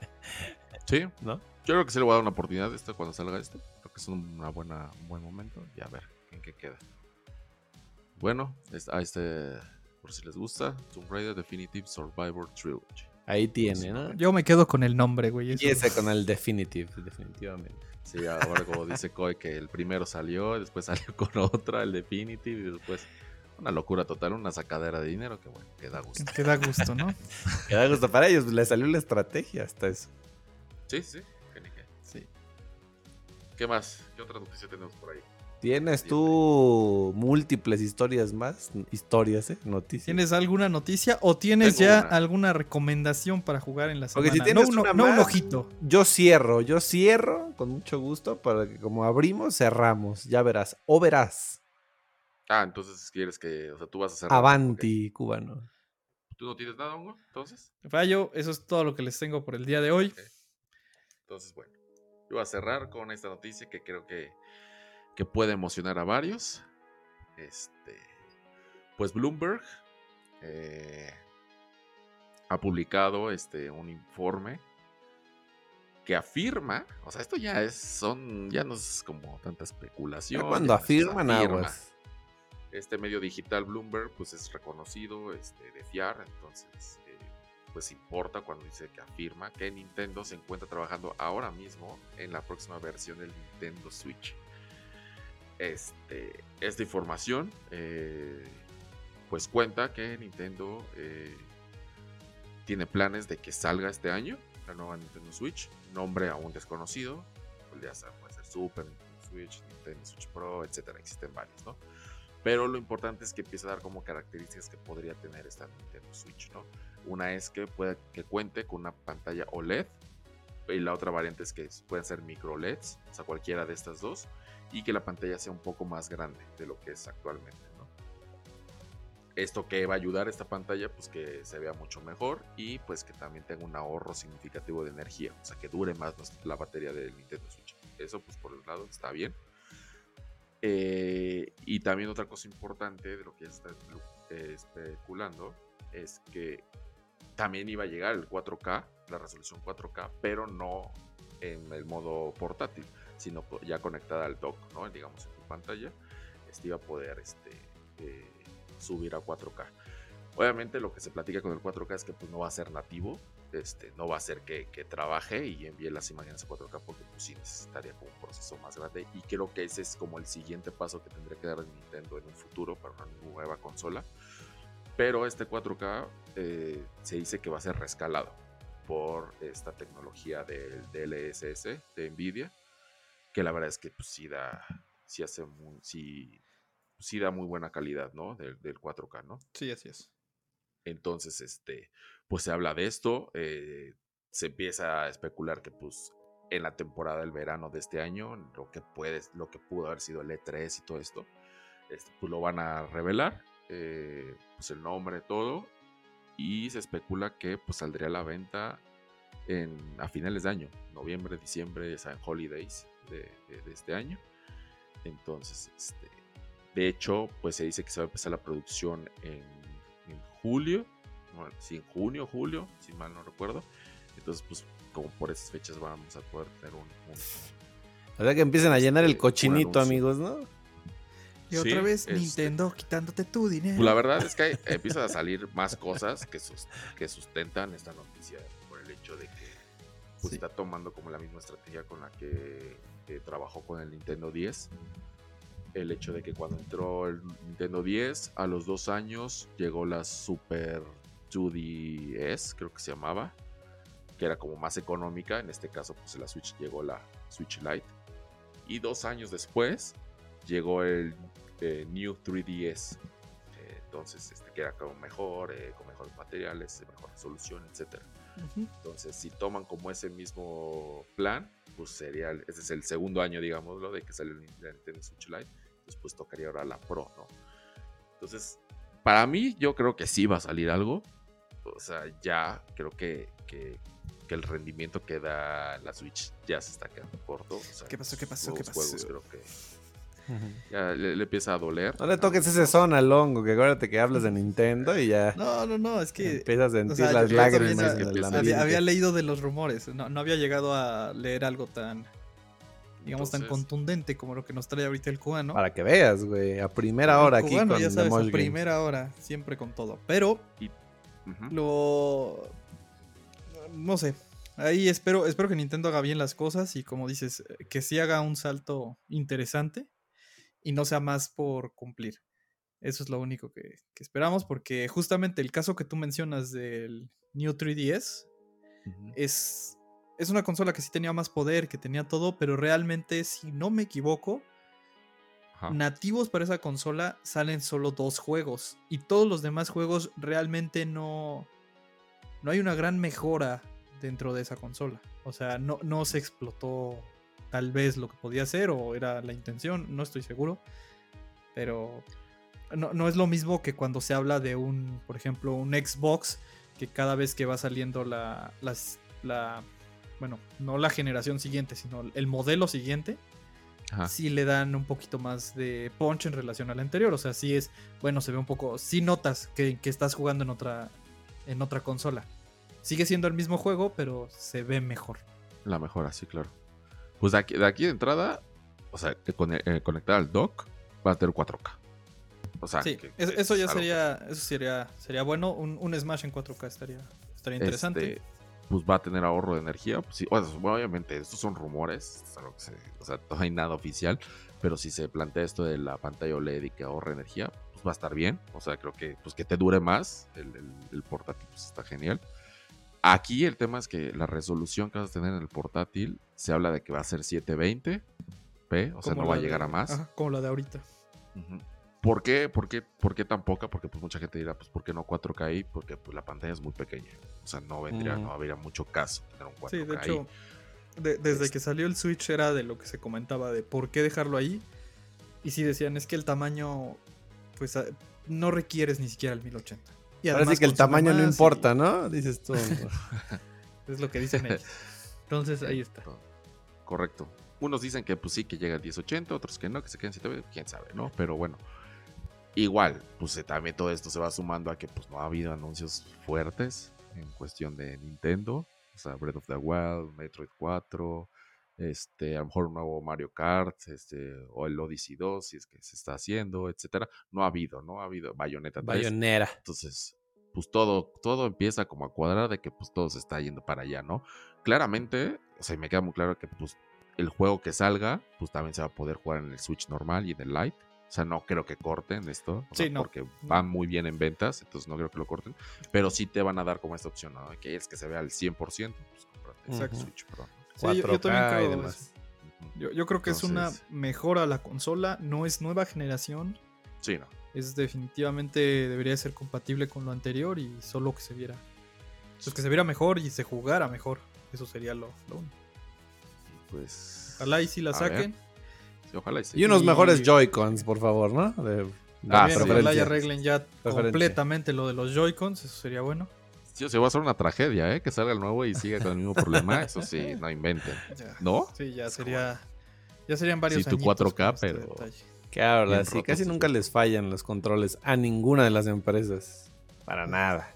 Sí, ¿No? yo creo que sí le voy a dar una oportunidad a este cuando salga este. Creo que es una buena, un buen momento y a ver en qué queda. Bueno, es- a este, por si les gusta, Tomb Raider Definitive Survivor Trilogy. Ahí tiene, ¿no? Yo me quedo con el nombre, güey. eso- Y ese con el Definitive, definitivamente. Sí, ahora como dice Koy que el primero salió, después salió con otra, el Definitive, y después una locura total, una sacadera de dinero que bueno, que da gusto. Que da gusto, ¿no? Que da gusto para ellos, les salió la estrategia hasta eso. Sí, sí, que ni qué. Sí. ¿Qué más? ¿Qué otra noticia tenemos por ahí? ¿Tienes tú múltiples historias más? Historias, ¿eh? Noticias. ¿Tienes alguna noticia o tienes Tengo ya una. alguna recomendación para jugar en la Porque semana? si tienes no, una no un ojito. Yo cierro, yo cierro con mucho gusto para que como abrimos, cerramos. Ya verás. O verás. Ah, entonces quieres que, o sea, tú vas a cerrar. Avanti, cubano. ¿Tú no tienes nada, Hongo? Entonces. Fallo, eso es todo lo que les tengo por el día de hoy. Ok. Entonces, bueno, yo voy a cerrar con esta noticia que creo que, que puede emocionar a varios. Este, pues Bloomberg eh, ha publicado este, un informe que afirma, o sea, esto ya es, son, ya no es como tanta especulación. Ya cuando afirman afirma. aguas. Este medio digital Bloomberg pues es reconocido este, de fiar, entonces pues importa cuando dice que afirma que Nintendo se encuentra trabajando ahora mismo en la próxima versión del Nintendo Switch. Este, esta información eh, pues cuenta que Nintendo eh, tiene planes de que salga este año la nueva Nintendo Switch, nombre aún desconocido, pues ya saben, puede ser Super Nintendo Switch, Nintendo Switch Pro, etcétera, existen varios, ¿no? Pero lo importante es que empieza a dar como características que podría tener esta Nintendo Switch, ¿no? Una es que puede que cuente con una pantalla OLED y la otra variante es que pueden ser micro LEDs, o sea, cualquiera de estas dos, y que la pantalla sea un poco más grande de lo que es actualmente. Esto que va a ayudar a esta pantalla, pues que se vea mucho mejor y pues que también tenga un ahorro significativo de energía, o sea, que dure más la batería del Nintendo Switch. Eso, pues por un lado, está bien. Eh, y también otra cosa importante de lo que ya está especulando es que también iba a llegar el 4K, la resolución 4K, pero no en el modo portátil, sino ya conectada al dock, ¿no? Digamos en tu pantalla, este iba a poder este, eh, subir a 4K. Obviamente lo que se platica con el 4K es que pues no va a ser nativo, este, no va a ser que, que trabaje y envíe las imágenes a 4K porque pues sí necesitaría como un proceso más grande y creo que ese es como el siguiente paso que tendría que dar Nintendo en un futuro para una nueva consola. Pero este 4K eh, se dice que va a ser rescalado por esta tecnología del DLSS de Nvidia, que la verdad es que pues, sí da, sí hace muy, sí, sí da muy buena calidad, ¿no? Del, del 4K, ¿no? Sí, así es. Entonces, este, pues se habla de esto, eh, se empieza a especular que pues en la temporada del verano de este año, lo que puede, lo que pudo haber sido el E3 y todo esto, este, pues lo van a revelar, eh, pues el nombre, todo, y se especula que pues saldría a la venta en, a finales de año, noviembre, diciembre, en holidays de, de, de este año. Entonces, este, de hecho, pues se dice que se va a empezar la producción en, en julio, bueno, sí, en junio, julio, si mal no recuerdo. Entonces, pues como por esas fechas vamos a poder tener un... un o sea que empiecen a llenar el este, cochinito, amigos, ¿no? Y otra Sí, vez este- Nintendo quitándote tu dinero. Pues la verdad es que empiezan a salir más cosas que, sus- que sustentan esta noticia por el hecho de que pues, Sí. está tomando como la misma estrategia con la que, que trabajó con el Nintendo 10. El hecho de que cuando entró el Nintendo 10, a los dos años llegó la Super 2DS, creo que se llamaba, que era como más económica. En este caso, pues la Switch llegó la Switch Lite. Y dos años después llegó el eh, New 3DS. Eh, entonces, este, que era como mejor, eh, con mejores materiales, mejor resolución, etcétera. Ujú. Entonces, si toman como ese mismo plan, pues sería, ese es el segundo año, digámoslo, de que sale el la Nintendo Switch Lite. Después tocaría ahora la Pro, ¿no? Entonces, para mí, yo creo que sí va a salir algo. O sea, ya creo que, que, que el rendimiento que da la Switch ya se está quedando corto. O sea, ¿Qué pasó? ¿Qué pasó? ¿Qué nuevos juegos pasó? creo que ya le, le empieza a doler. No le toques ese son al hongo, que acuérdate que hablas de Nintendo y ya No, no, no, es que empiezas a sentir sea, las lágrimas el había- leído de los rumores. No, no había llegado a leer algo tan, digamos, tan contundente como lo que nos trae ahorita el cubano. Para que veas, güey, a primera El hora aquí cubano, con ya The sabes, a Games. primera hora, siempre con todo. Pero lo no sé ahí espero espero que Nintendo haga bien las cosas y como dices que sí haga un salto interesante y no sea más por cumplir. Eso es lo único que, que esperamos porque justamente el caso que tú mencionas del New 3DS Ujú. es es una consola que sí tenía más poder que tenía todo pero realmente si no me equivoco nativos para esa consola salen solo dos juegos y todos los demás juegos realmente no no hay una gran mejora dentro de esa consola. O sea no, no se explotó tal vez lo que podía ser o era la intención no estoy seguro pero no, no es lo mismo que cuando se habla de un por ejemplo un Xbox que cada vez que va saliendo la, las- la bueno no la generación siguiente sino el modelo siguiente Ajá. sí le dan un poquito más de punch en relación al anterior. O sea, sí es, bueno, se ve un poco, sí notas que, que estás jugando en otra, en otra consola. Sigue siendo el mismo juego, pero se ve mejor. La mejora, sí, claro. Pues de aquí de, aquí de entrada, o sea, con, eh, conectar al dock va a tener 4K. O sea, sí, que- eso, ya sería, eso sería, sería bueno. Un, un Smash en 4K estaría, estaría interesante. este, pues va a tener ahorro de energía. Pues sí, o sea, obviamente, estos son rumores. o sea, no hay nada oficial. Pero si se plantea esto de la pantalla OLED y que ahorre energía, pues va a estar bien. O sea, creo que, pues que te dure más. El, el- el portátil pues, está genial. Aquí el tema es que la resolución que vas a tener en el portátil se habla de que va a ser 720p, o sea, como no va a llegar de- a más. ajá, como la de ahorita. ¿Por qué, por, qué, ¿Por qué tan poca? Porque pues mucha gente dirá, pues ¿por qué no 4K ahí? Porque pues la pantalla es muy pequeña. O sea, no vendría, Ujú. no habría mucho caso tener un 4K Sí, de ahí. hecho, de- desde Este- que salió el Switch era de lo que se comentaba de por qué dejarlo ahí. Y sí decían, es que el tamaño, pues no requieres ni siquiera el 1080. Y Ahora sí además que el tamaño no y- importa, ¿no? Dices tú. Es lo que dicen ellos. Entonces ahí está. Correcto. Unos dicen que pues sí, que llega a 1080, otros que no, que se queden 720, quién sabe, ¿no? Pero bueno, igual, pues también todo esto se va sumando a que pues no ha habido anuncios fuertes en cuestión de Nintendo. O sea, Breath of the Wild, Metroid 4, este, a lo mejor un nuevo Mario Kart, este, o el Odyssey 2, si es que se está haciendo, etcétera. No ha habido, ¿no? Ha habido Bayonetta 3. Bayonera. Entonces, pues todo, todo empieza como a cuadrar de que pues todo se está yendo para allá, ¿no? Claramente, o sea, me queda muy claro que pues el juego que salga, pues también se va a poder jugar en el Switch normal y en el Lite. O sea, no creo que corten esto. o Sí, sea, no, Porque van muy bien en ventas, entonces no creo que lo corten. Pero sí te van a dar como esta opción, ¿no? Que es que se vea al 100%, pues cómprate el Exacto. Switch Pro. Sí, yo- yo, 4K también creo y eso. demás. Yo, yo creo que es una mejora a la consola, no es nueva generación, Sí, no. es definitivamente debería ser compatible con lo anterior y solo que se viera. Pues que se viera mejor y se jugara mejor. Eso sería lo, lo único. Pues. Ojalá y si la saquen. sí, ojalá y sí. Y unos Y- mejores Joy-Cons, por favor, ¿no? De, de Ah, sí. ojalá y arreglen ya completamente lo de los Joy-Cons, eso sería bueno. Sí, o sea, va a ser una tragedia, ¿eh? Que salga el nuevo y siga con el mismo problema. Eso sí, no inventen. Ya. ¿No? Sí, ya sería. Ya serían varios Sí, tu añitos 4K, con este pero- habla, Bien sí, casi nunca les fallan los controles a ninguna de las empresas. Para nada.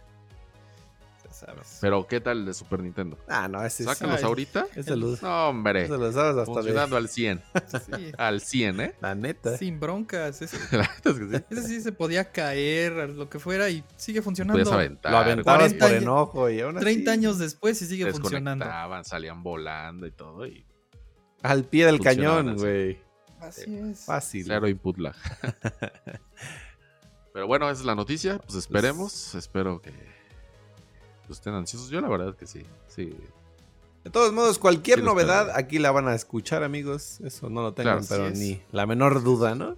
Sabes. Pero, ¿qué tal el de Super Nintendo? Ah, no, ese es, Sácalos Ay. ahorita. ese lo, No, hombre. ese lo sabes hasta. Funcionando al 100. Sí, Al 100, ¿eh? La neta. sin broncas. Ese, La neta es que sí. ese sí se podía caer, lo que fuera, y sigue funcionando. Lo aventabas 40 por años- enojo y aún así, 30 años después y sigue funcionando. Salían volando y todo. Y Al pie del cañón, güey. Así es. Fácil. cero input lag. Pero bueno, esa es la noticia. Pues esperemos. Espero que estén ansiosos. Yo la verdad es que sí. Sí. De todos modos, cualquier Sí novedad aquí la van a escuchar, amigos. Eso no lo tengan, Claro. pero ni la menor duda, ¿no?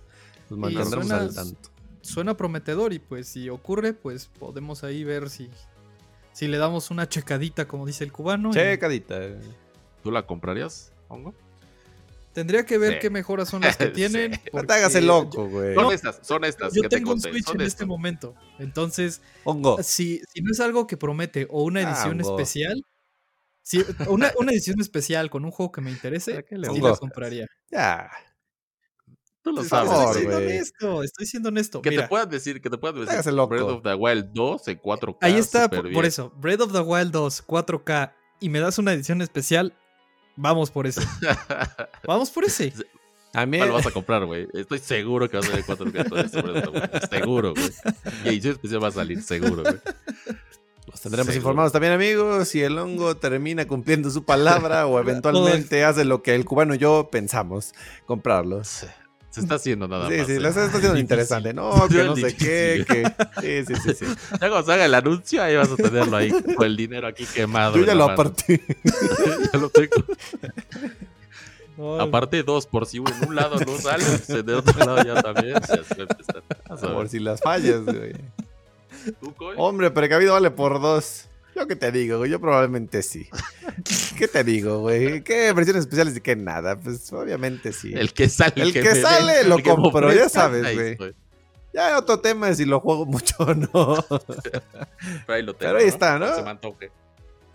Los Y mantendremos suena- al tanto. Suena prometedor y pues si ocurre, pues podemos ahí ver si, si le damos una checadita, como dice el cubano. y Checadita. ¿Tú la comprarías, Hongo? Tendría que ver Sí. qué mejoras son las que Sí. tienen. No te hagas el loco, güey. Son No, estas, son estas. Yo que te tengo un Switch son en este momento. Entonces, Hongo. si, si no es algo que promete o una Ah, edición especial, si, una, una edición especial con un juego que me interese, ¿Para qué le sí la compraría. Ya. Tú lo sabes. favor, estoy siendo honesto, estoy siendo honesto. Que Mira, te puedan decir, que te puedan decir loco. Breath of the Wild 2 en 4K. ahí está, por, eso. Breath of the Wild 2, 4K, y me das una edición especial, vamos por ese. Vamos por ese. A mí, ¿Cuál vas a comprar, güey? Estoy seguro que va a salir 4K. todo esto, Wild. Seguro, güey. Y edición especial va a salir, seguro, güey. los tendremos Seguro. informados también, amigos. Si el hongo termina cumpliendo su palabra o eventualmente hace lo que el cubano y yo pensamos, comprarlos. Se está haciendo nada Sí, más. sí, ¿eh? lo está haciendo interesante. No, que no sé qué, que... Sí, sí, sí, sí. Ya cuando se haga el anuncio, ahí vas a tenerlo ahí con el dinero aquí quemado. Yo ya lo aparté. ya lo tengo. Aparte dos, por si en un lado no sale, pues en el otro lado ya también. Por si las fallas, güey. Hombre, precavido vale por dos. Yo qué te digo, güey. Yo probablemente sí. ¿Qué te digo, güey? ¿Qué versiones especiales y qué nada? Pues obviamente sí. El que sale. El que sale lo compro, ya sabes, güey. Ya otro tema es si lo juego mucho o no. Pero ahí lo tengo. Pero ahí está, ¿no? Se me antoje.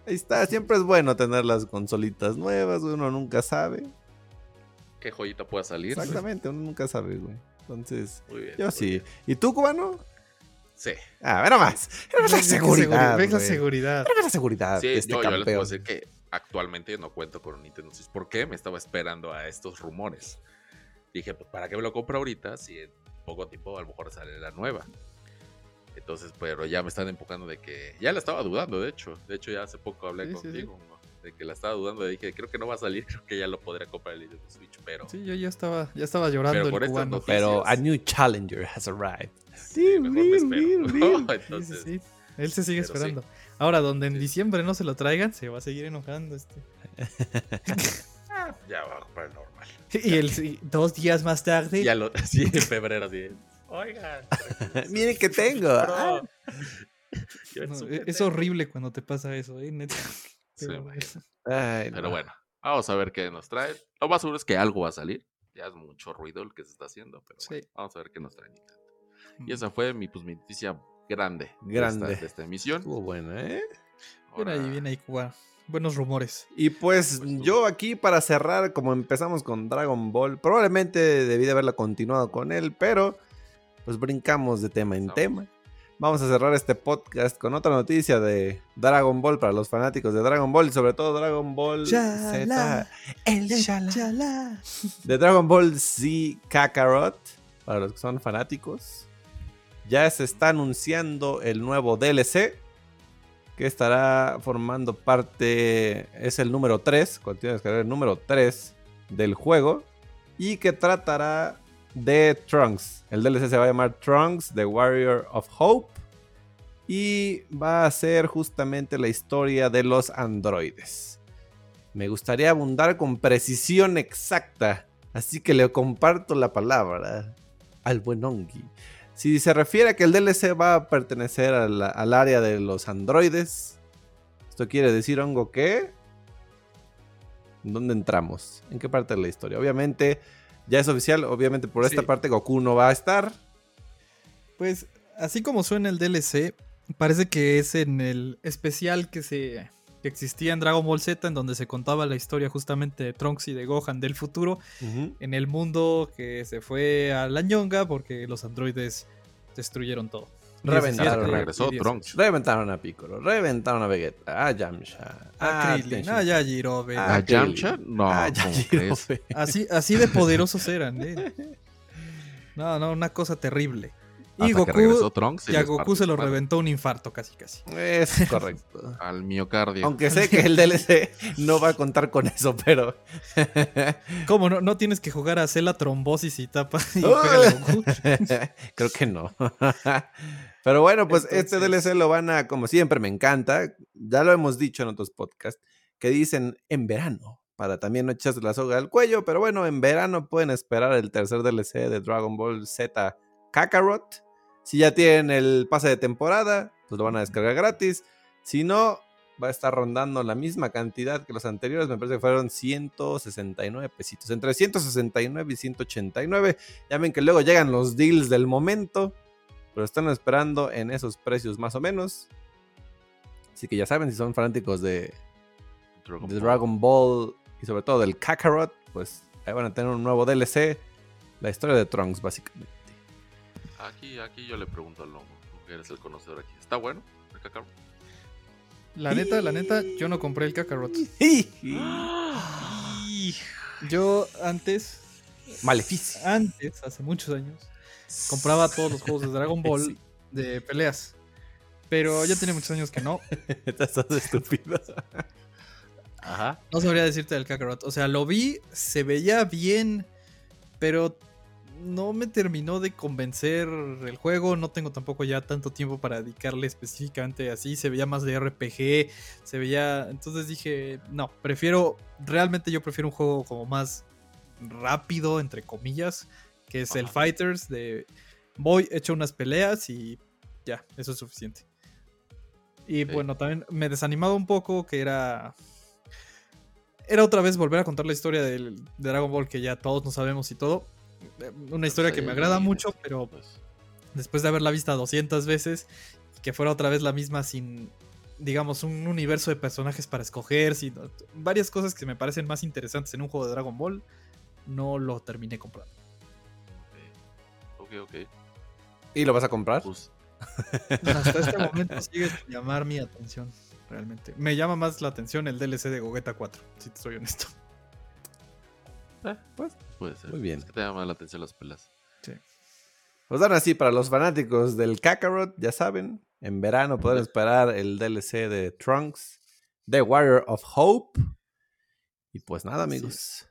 Ahí está, siempre es bueno tener las consolitas nuevas, uno nunca sabe. ¿Qué joyita pueda salir? Exactamente, uno nunca sabe, güey. Entonces, Muy bien. yo muy sí. bien. ¿Y tú, cubano? Sí. Ah, ver más. Ves la ves qué seguridad. ves la seguridad. Ves la seguridad Sí, de este yo, yo les puedo decir que actualmente no cuento con un Nintendo Switch. ¿Por qué? Me estaba esperando a estos rumores. Dije, pues, ¿para qué me lo compro ahorita? Si en poco tiempo a lo mejor sale la nueva. Entonces, pero ya me están empujando de que... Ya la estaba dudando, de hecho. De hecho, ya hace poco hablé Sí, sí, contigo. ¿No? De que la estaba dudando. Dije, creo que no va a salir. Creo que ya lo podría comprar el Nintendo Switch. Pero... Sí, yo ya estaba, ya estaba llorando Pero el por cubano. noticias- Pero a new challenger has arrived. sí, mejor me espero. Sí, sí, Entonces, sí. Él se sigue sí. esperando. Ahora, donde en Sí. diciembre no se lo traigan, se va a seguir enojando este. ya va a comprar el normal. Y el sí, dos días más tarde. Ya lo... Sí, en febrero, así. Oigan. Miren que tengo. Ah, no, e- es horrible cuando te pasa eso, ¿eh? Neta. Sí, Pero- güey. Ay, Pero no. bueno, vamos a ver qué nos trae. Lo más seguro es que algo va a salir. Ya es mucho ruido el que se está haciendo, pero bueno, Sí. vamos a ver qué nos trae. Y esa fue mi, pues, mi noticia grande, de Grande. esta, de esta emisión. Estuvo buena, ¿eh? Ahí, bien ahí, cubano. Buenos rumores. Y pues Pues yo aquí para cerrar, como empezamos con Dragon Ball, probablemente debí de haberla continuado con él, pero pues brincamos de tema en tema. Vamos a cerrar este podcast con otra noticia de Dragon Ball para los fanáticos de Dragon Ball y sobre todo Dragon Ball Z. El Chala. Chala. De Dragon Ball Z Kakarot, para los que son fanáticos. ya se está anunciando el nuevo DLC que estará formando parte, es el número 3, continúa descargar el número 3 del juego y que tratará de Trunks. El DLC se va a llamar Trunks, The Warrior of Hope y va a ser justamente la historia de los androides. Me gustaría abundar con precisión exacta, así que le comparto la palabra al buen Ongi. Si se refiere a que el DLC va a pertenecer al, al área de los androides, esto quiere decir, Hongo, que... ¿Dónde entramos? ¿En qué parte de la historia? Obviamente, ya es oficial, obviamente por esta Sí. parte Goku no va a estar. Pues, así como suena el DLC, parece que es en el especial que se que existía en Dragon Ball Z, en donde se contaba la historia justamente de Trunks y de Gohan del futuro, en el mundo que se fue a la ñonga porque los androides destruyeron todo. Reventaron, 17 regresó y 18. Trunks. Reventaron a Piccolo, reventaron a Vegeta, a Yamcha, A a Krillin, a Yajirobe. Ah, ¿A Krillin. Yamcha? No. Así, así de poderosos eran, ¿eh? No, no, una cosa terrible. Y Hasta que regresó Goku, Trunks y a Goku se lo reventó un infarto casi casi. Es correcto. Al miocardio. Aunque sé que el DLC no va a contar con eso, pero. ¿Cómo no? No tienes que jugar a hacer la trombosis y tapa y Goku. Creo que no. Pero bueno, pues este Entonces- DLC lo van a, como siempre, me encanta. Ya lo hemos dicho en otros podcasts, que dicen en verano, para también no echarse la soga al cuello. Pero bueno, en verano pueden esperar el tercer DLC de Dragon Ball Z Kakarot. Si ya tienen el pase de temporada, pues lo van a descargar gratis. Si no, va a estar rondando la misma cantidad que los anteriores. Me parece que fueron 169 pesitos. Entre 169 y 189. Ya ven que luego llegan los deals del momento. Pero están esperando en esos precios más o menos. Así que ya saben, si son fanáticos de, Dragon de Ball. Dragon Ball y sobre todo del Kakarot, pues ahí van a tener un nuevo DLC. La historia de Trunks, básicamente. Aquí, aquí yo le pregunto al Longo. Tú que eres el conocedor aquí. ¿Está bueno el Kakarot? La neta, la neta, yo no compré el Kakarot. ¡Ah! Yo antes, Maleficio. antes, hace muchos años, compraba todos los juegos de Dragon Ball Sí. de peleas. Pero ya tiene muchos años que no. Estás estúpido. Ajá. No sabría decirte del Kakarot. O sea, lo vi, se veía bien, pero no me terminó de convencer el juego. No tengo tampoco ya tanto tiempo para dedicarle específicamente así. Se veía más de RPG, se veía... Entonces dije, no, prefiero... Realmente yo prefiero un juego como más rápido, entre comillas, que es el. Fighters de... Voy, echo unas peleas y ya, eso es suficiente. Y bueno, también me desanimaba un poco que era era otra vez volver a contar la historia del- de Dragon Ball que ya todos no sabemos y todo. Eh, Una historia que me agrada mucho, pero Pues, después de haberla vista 200 veces, y que fuera otra vez la misma sin, digamos, un universo de personajes para escoger, sin, varias cosas que me parecen más interesantes en un juego de Dragon Ball, no lo terminé comprando. ok, ok. ¿Y lo vas a comprar? Pues, Hasta este momento sigue sin llamar mi atención, realmente. Me llama más la atención el DLC de Gogeta 4, si te soy honesto. Eh, pues, puede ser. Muy bien. Es que te llaman la atención las pelas. Pues ahora sí, para los fanáticos del Kakarot, ya saben, en verano pueden esperar el DLC de Trunks, The Warrior of Hope. Y pues nada, Así amigos.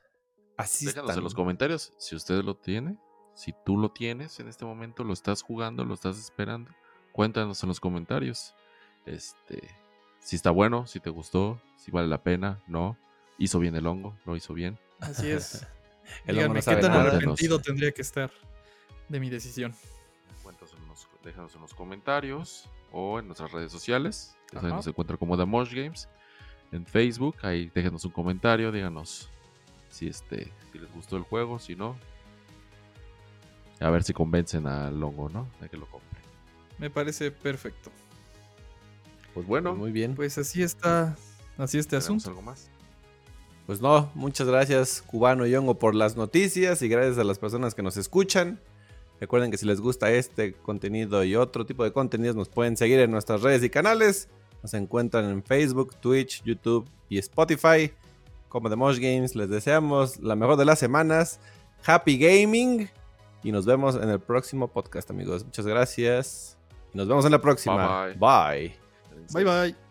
Así Déjanos están. en los comentarios si usted lo tiene. Si tú lo tienes en este momento, lo estás jugando, lo estás esperando. Cuéntanos en los comentarios. Este, si está bueno, si te gustó, si vale la pena, no. Hizo bien el hongo, no hizo bien. Así es. El Díganme no qué tan nada. arrepentido tendría que estar de mi decisión. Cuéntanos en los- déjanos en los comentarios o en nuestras redes sociales. Ajá. nos encuentra como The Mosh Games. En Facebook, ahí déjenos un comentario, díganos si este, si les gustó el juego, si no. A ver si convencen al hongo, ¿no? De que lo compre. Me parece perfecto. Pues bueno, Muy bien. Pues así está. Así este ¿tenemos asunto. algo más? Pues no, muchas gracias Cubano y Hongo por las noticias y gracias a las personas que nos escuchan. Recuerden que si les gusta este contenido y otro tipo de contenidos nos pueden seguir en nuestras redes y canales. Nos encuentran en Facebook, Twitch, YouTube y Spotify. Como The Mosh Games les deseamos la mejor de las semanas. Happy Gaming Y nos vemos en el próximo podcast, amigos. Muchas gracias. Y nos vemos en la próxima. Bye, bye. Bye bye.